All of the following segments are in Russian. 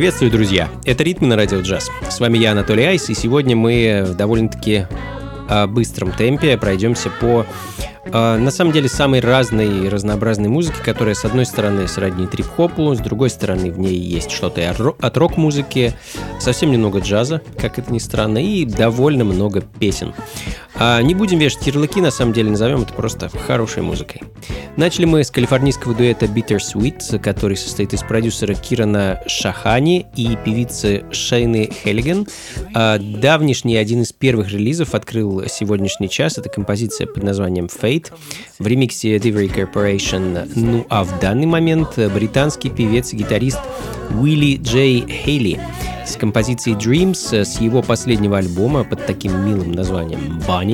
Приветствую, друзья! Это «Ритмы на радио джаз». С вами я, Анатолий Айс, и сегодня мы в довольно-таки а, быстром темпе пройдемся по а, на самом деле самой разной и разнообразной музыки, которая с одной стороны сродни трип-хопу, с другой стороны в ней есть что-то от рок-музыки, совсем немного джаза, как это ни странно, и довольно много песен. А не будем вешать ярлыки, на самом деле назовем это просто хорошей музыкой. Начали мы с калифорнийского дуэта Bittersweet, который состоит из продюсера Кирана Шахани и певицы Шейны Хеллиган. А давнишний один из первых релизов открыл сегодняшний час. Это композиция под названием Fate в ремиксе Delivery Corporation. Ну а в данный момент британский певец и гитарист Уилли Джей Хейли с композицией Dreams с его последнего альбома под таким милым названием Bunny.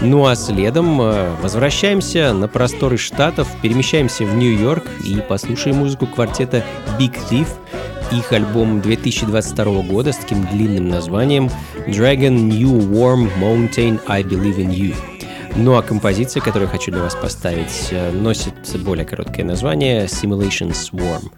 Ну а следом э, возвращаемся на просторы Штатов, перемещаемся в Нью-Йорк и послушаем музыку квартета Big Thief, их альбом 2022 года с таким длинным названием Dragon New Warm Mountain I Believe in You. Ну а композиция, которую я хочу для вас поставить, э, носит более короткое название Simulation Swarm.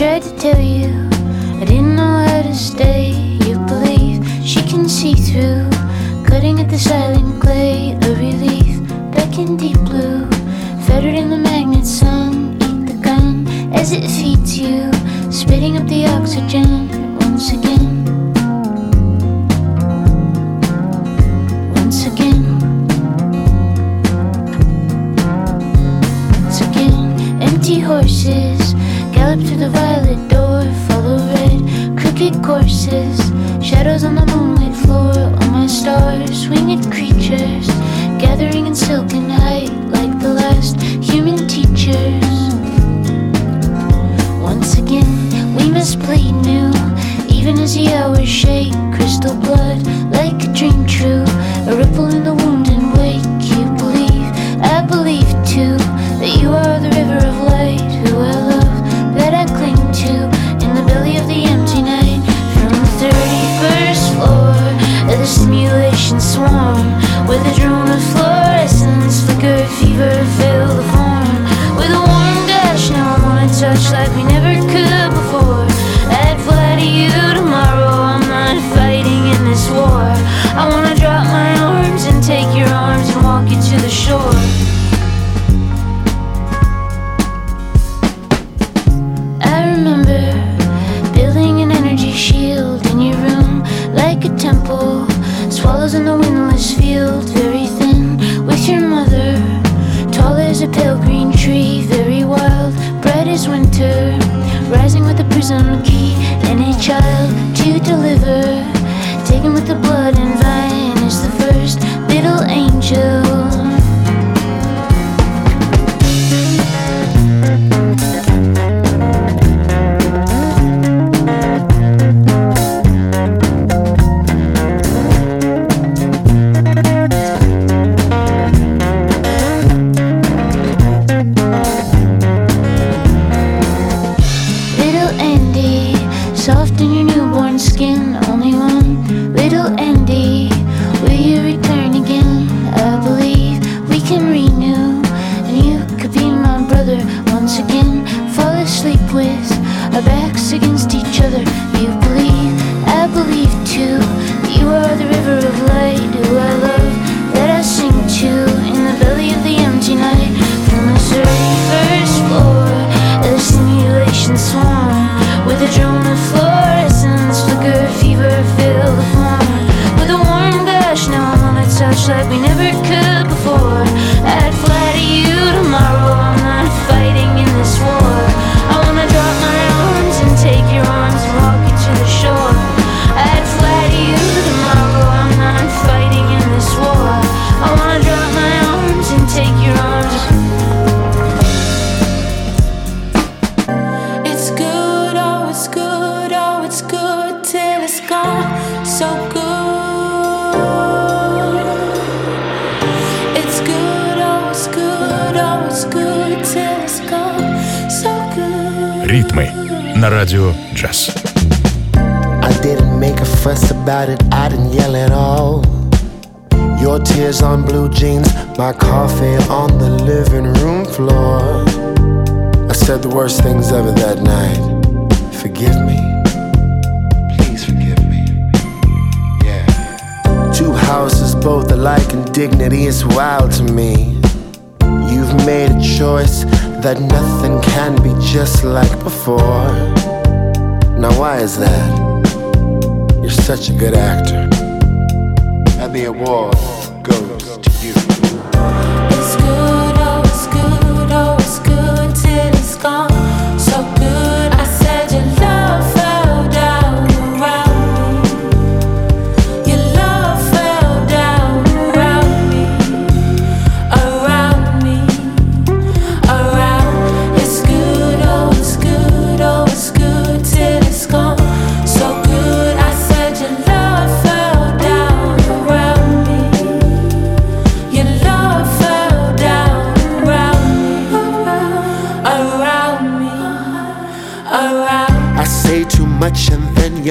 tried to tell you I didn't know how to stay. You believe she can see through, cutting at the silent clay. A relief back in deep blue, fettered in the magnet sun. Eat the gun as it feeds you, spitting up the oxygen once again. Once again. Once again, empty horses courses. Shadows on the moonlit floor, all my stars, winged creatures, gathering in silken said the worst things ever that night. Forgive me. Please forgive me. Yeah. Two houses, both alike in dignity, is wild to me. You've made a choice that nothing can be just like before. Now, why is that? You're such a good actor. And the award goes to you.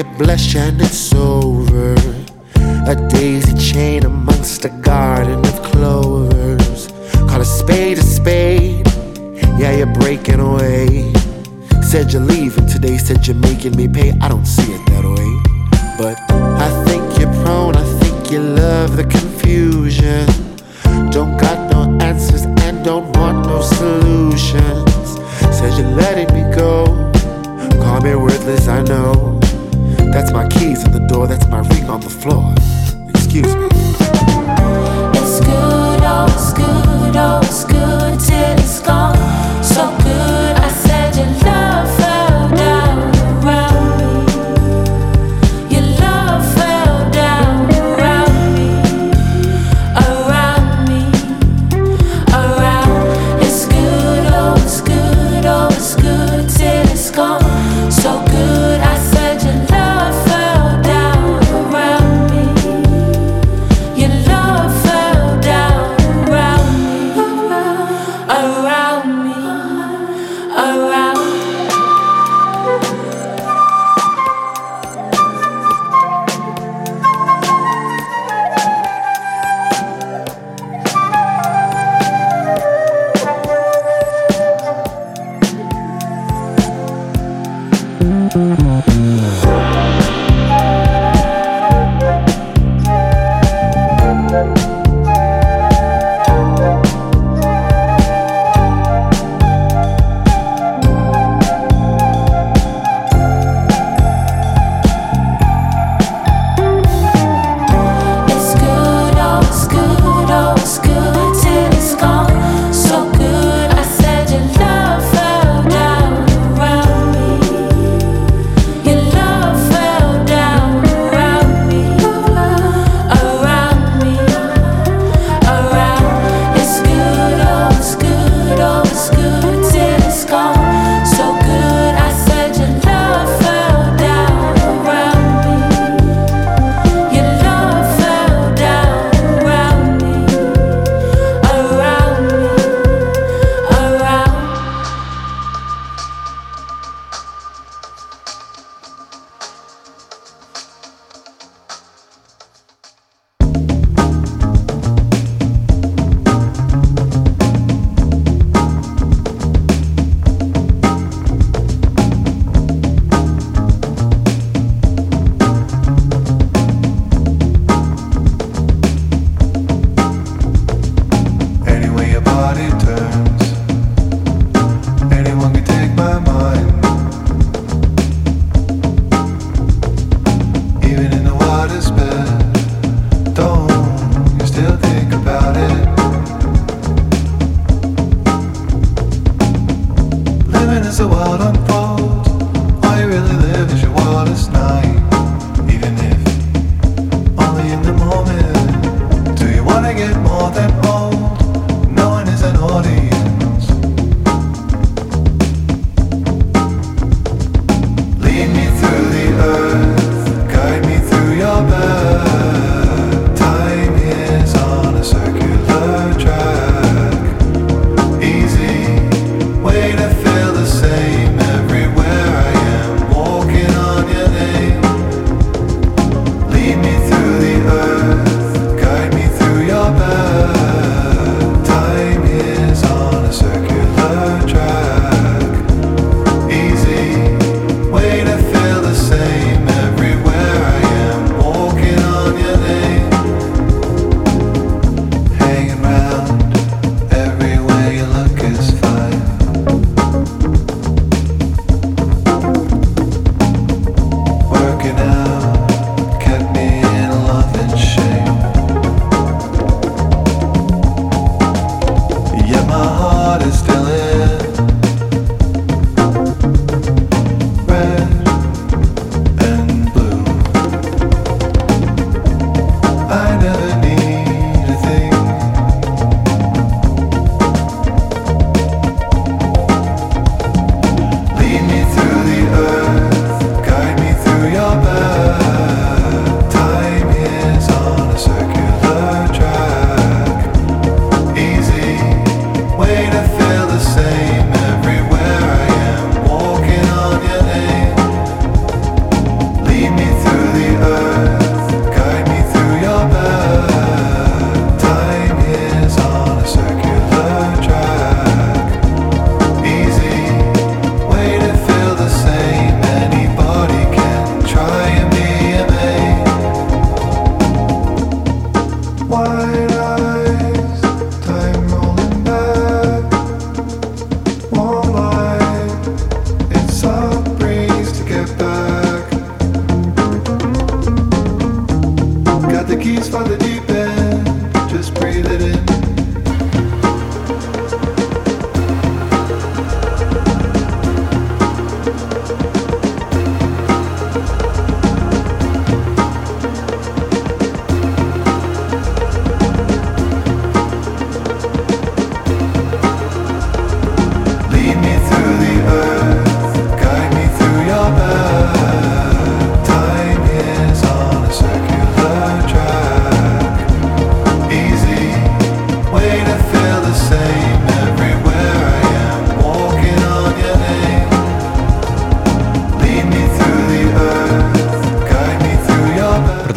You blush and it's over. A daisy chain amongst a garden of clovers. Call a spade a spade. Yeah, you're breaking away. Said you're leaving today, said you're making me pay. I don't see it that way. But I think you're prone, I think you love the confusion. Don't got no answers and don't want no solutions. Said you're letting me floor.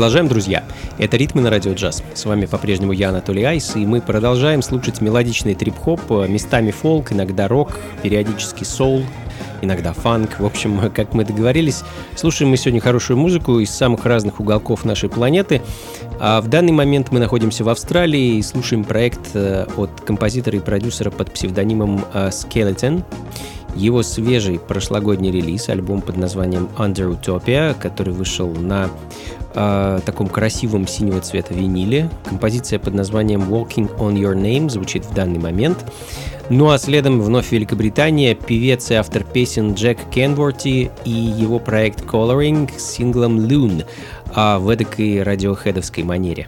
Продолжаем, друзья. Это «Ритмы на радио джаз». С вами по-прежнему я, Анатолий Айс, и мы продолжаем слушать мелодичный трип-хоп, э, местами фолк, иногда рок, периодически соул, иногда фанк. В общем, как мы договорились, слушаем мы сегодня хорошую музыку из самых разных уголков нашей планеты. А в данный момент мы находимся в Австралии и слушаем проект э, от композитора и продюсера под псевдонимом э, Skeleton. Его свежий прошлогодний релиз, альбом под названием Under Utopia, который вышел на э, таком красивом синего цвета виниле. Композиция под названием Walking on Your Name звучит в данный момент. Ну а следом вновь Великобритания, певец и автор песен Джек Кенворти и его проект Coloring с синглом Loon а в эдакой радиохедовской манере.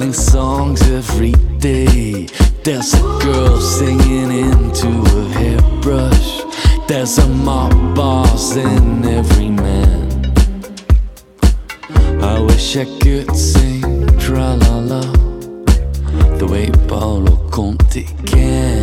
writing songs every day. There's a girl singing into a hairbrush. There's a mob boss in every man. I wish I could sing tra la la the way Paolo Conte can.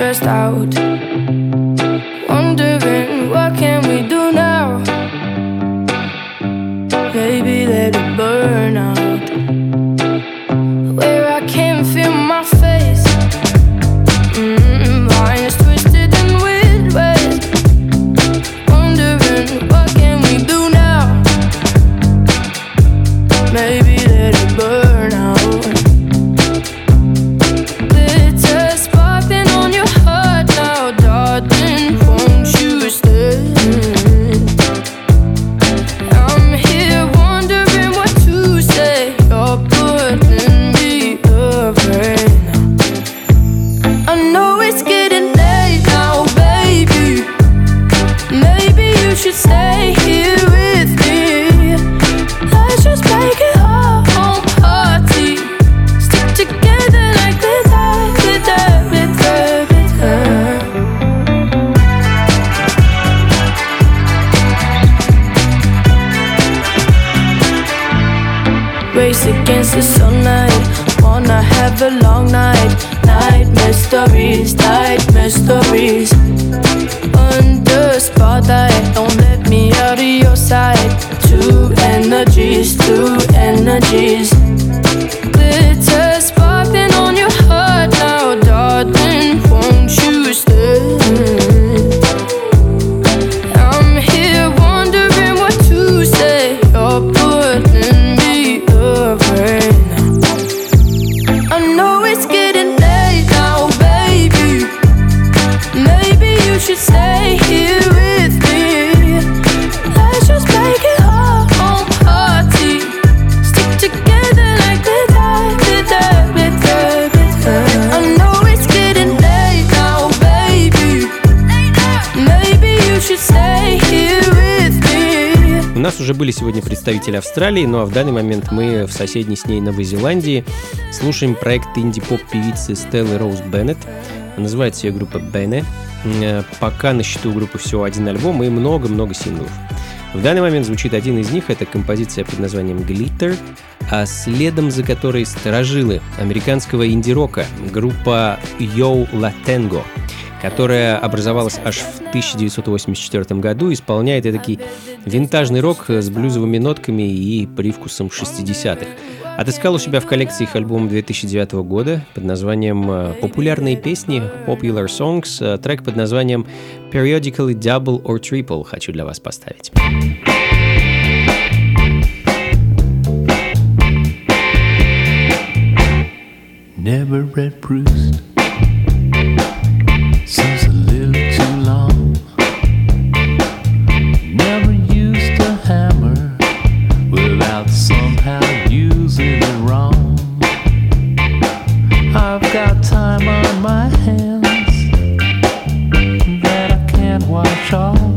stressed out. Wondering what can we do now? Maybe let it burn out. уже были сегодня представители Австралии, ну а в данный момент мы в соседней с ней Новой Зеландии слушаем проект инди-поп певицы Стеллы Роуз Беннет. Называется ее группа Бенне. Э, пока на счету у группы всего один альбом и много-много синглов. В данный момент звучит один из них, это композиция под названием «Glitter», а следом за которой сторожилы американского инди-рока, группа «Yo La Tango» которая образовалась аж в 1984 году, исполняет такой винтажный рок с блюзовыми нотками и привкусом 60-х. Отыскал у себя в коллекции их альбом 2009 года под названием э, «Популярные песни» Popular Songs, э, трек под названием «Periodically Double or Triple» хочу для вас поставить. Never read Proust shore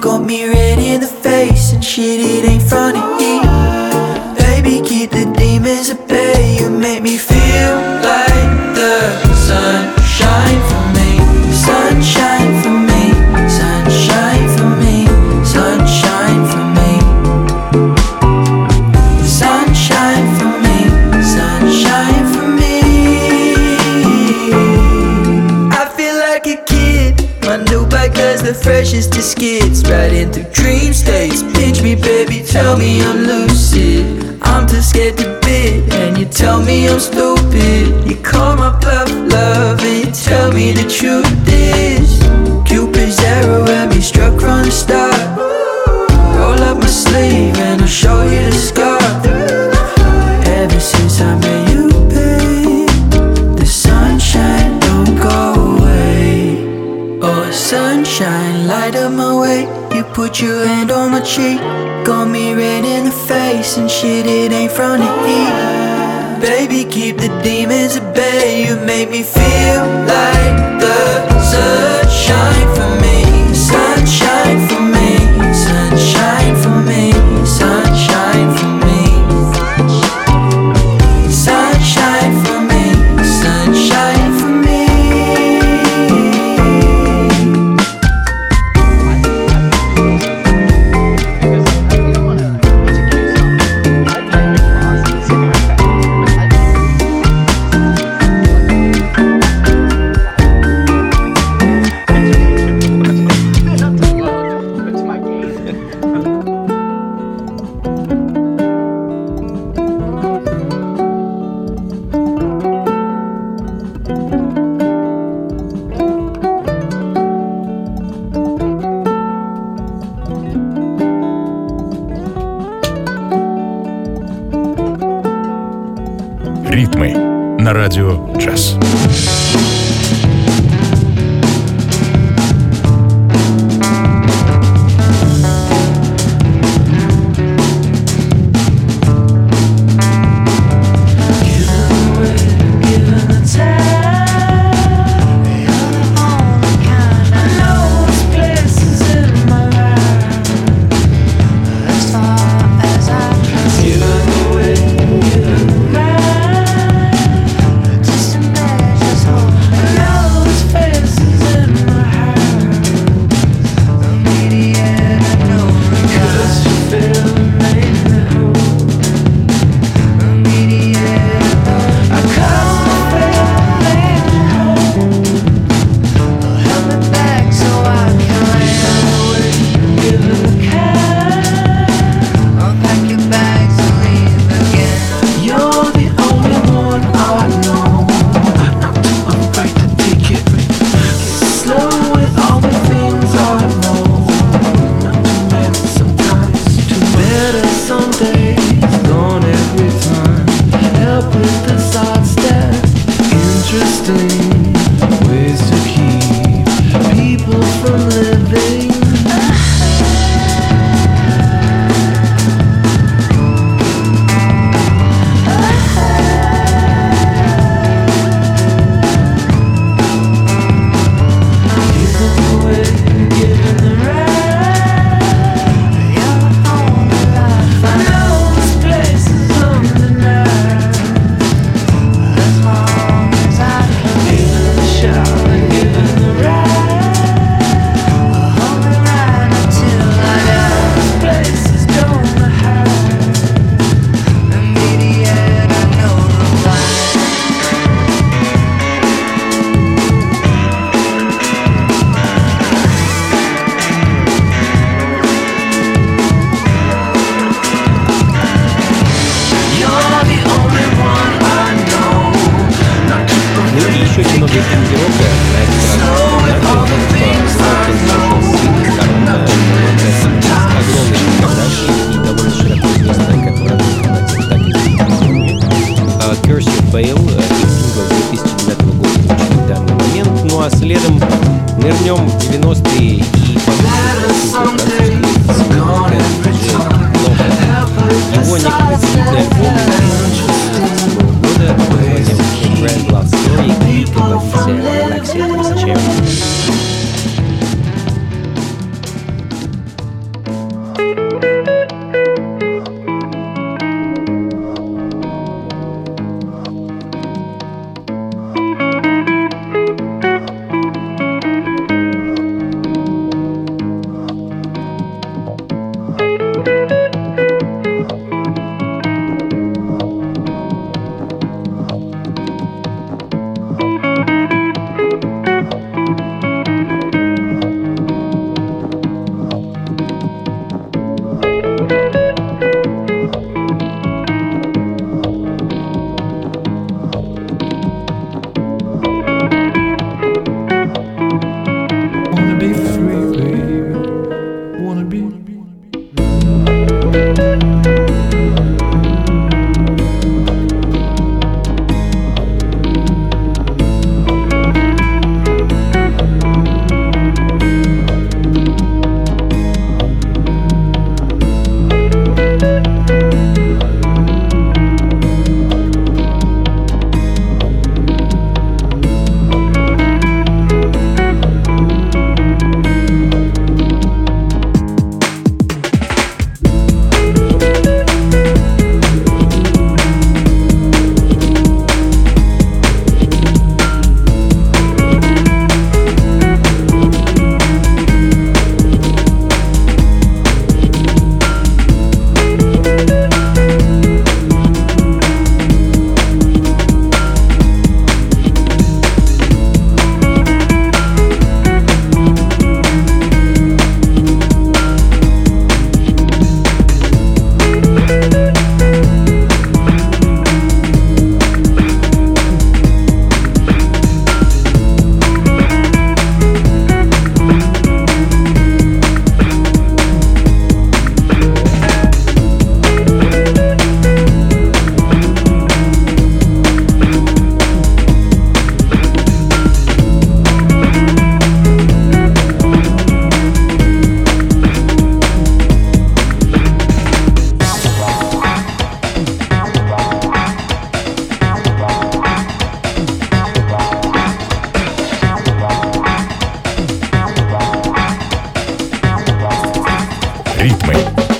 Got me red in the face and shit, it ain't funny. Baby, keep the demons apart. Just to skids, riding through dream states. Pinch me, baby, tell me I'm lucid. I'm too scared to bid, and you tell me I'm stupid. You call my bluff, love, and you tell me the truth is. made me feel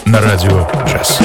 на радио джаз.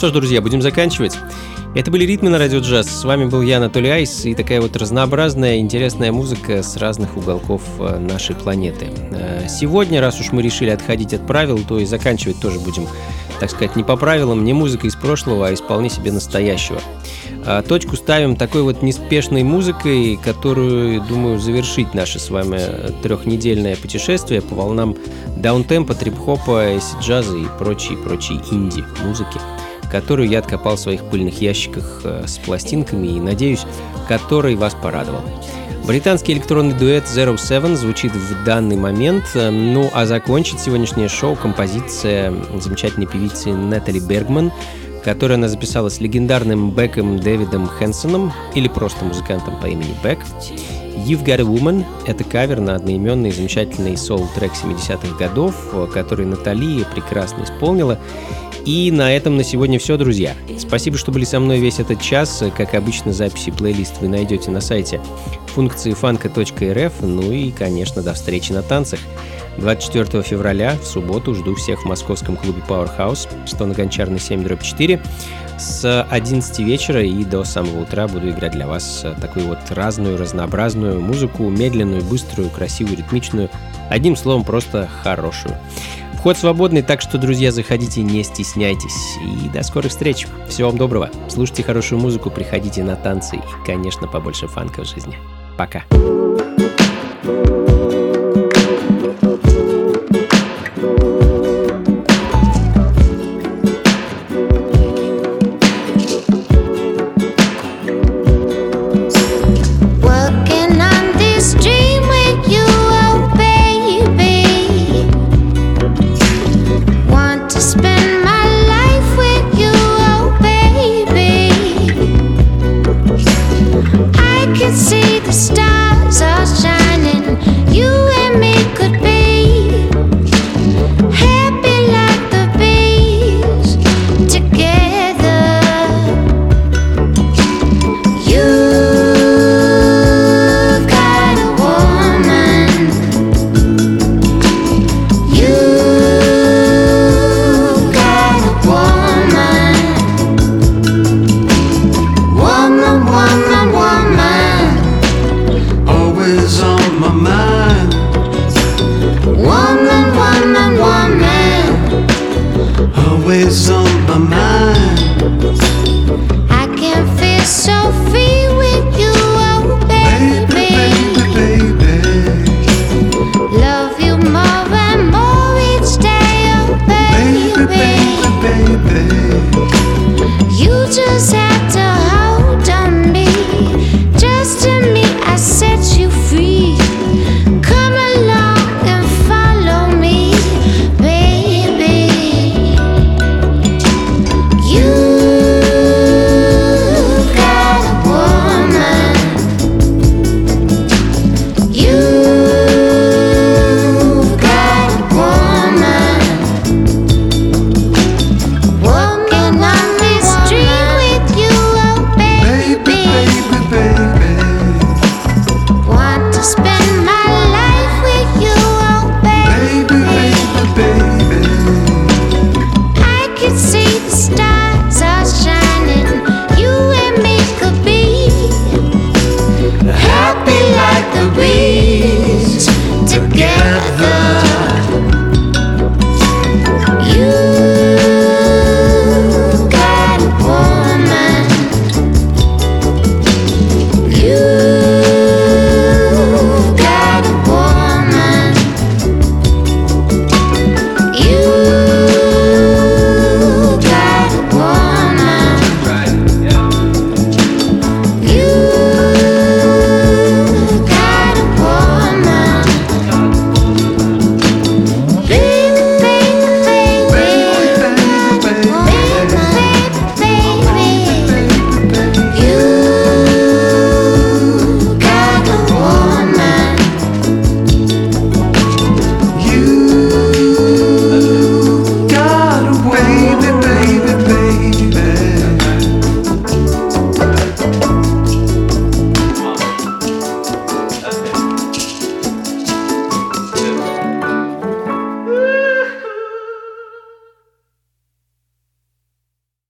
Что ж, друзья, будем заканчивать. Это были «Ритмы на радио джаз». С вами был я, Анатолий Айс, и такая вот разнообразная, интересная музыка с разных уголков э, нашей планеты. Э, Сегодня, раз уж мы решили отходить от правил, то и заканчивать тоже будем, так сказать, не по правилам, не музыка из прошлого, а из себе настоящего. А, Точку ставим такой вот неспешной музыкой, которую, думаю, завершить наше с вами трехнедельное путешествие по волнам даунтемпа, трип-хопа, эсид-джаза и прочей-прочей инди-музыки которую я откопал в своих пыльных ящиках э, с пластинками и, надеюсь, который вас порадовал. Британский электронный дуэт Zero Seven звучит в данный момент, э, ну а закончит сегодняшнее шоу композиция замечательной певицы Натали Бергман, которую она записала с легендарным Беком Дэвидом Хэнсоном, или просто музыкантом по имени Бек. You've Got a Woman — это кавер на одноименный замечательный соул-трек 70-х годов, э, который Натали прекрасно исполнила. И на этом на сегодня все, друзья. Спасибо, что были со мной весь этот час. Как обычно, записи плейлист вы найдете на сайте функции фанка.рф. Ну и, конечно, до встречи на танцах. 24 февраля, в субботу, жду всех в московском клубе Powerhouse, что на Гончарной 7 дробь 4. С 11 вечера и до самого утра буду играть для вас такую вот разную, разнообразную музыку, медленную, быструю, красивую, ритмичную. Одним словом, просто хорошую. Вход свободный, так что, друзья, заходите, не стесняйтесь. И до скорых встреч. Всего вам доброго. Слушайте хорошую музыку, приходите на танцы и, конечно, побольше фанка в жизни. Пока. Working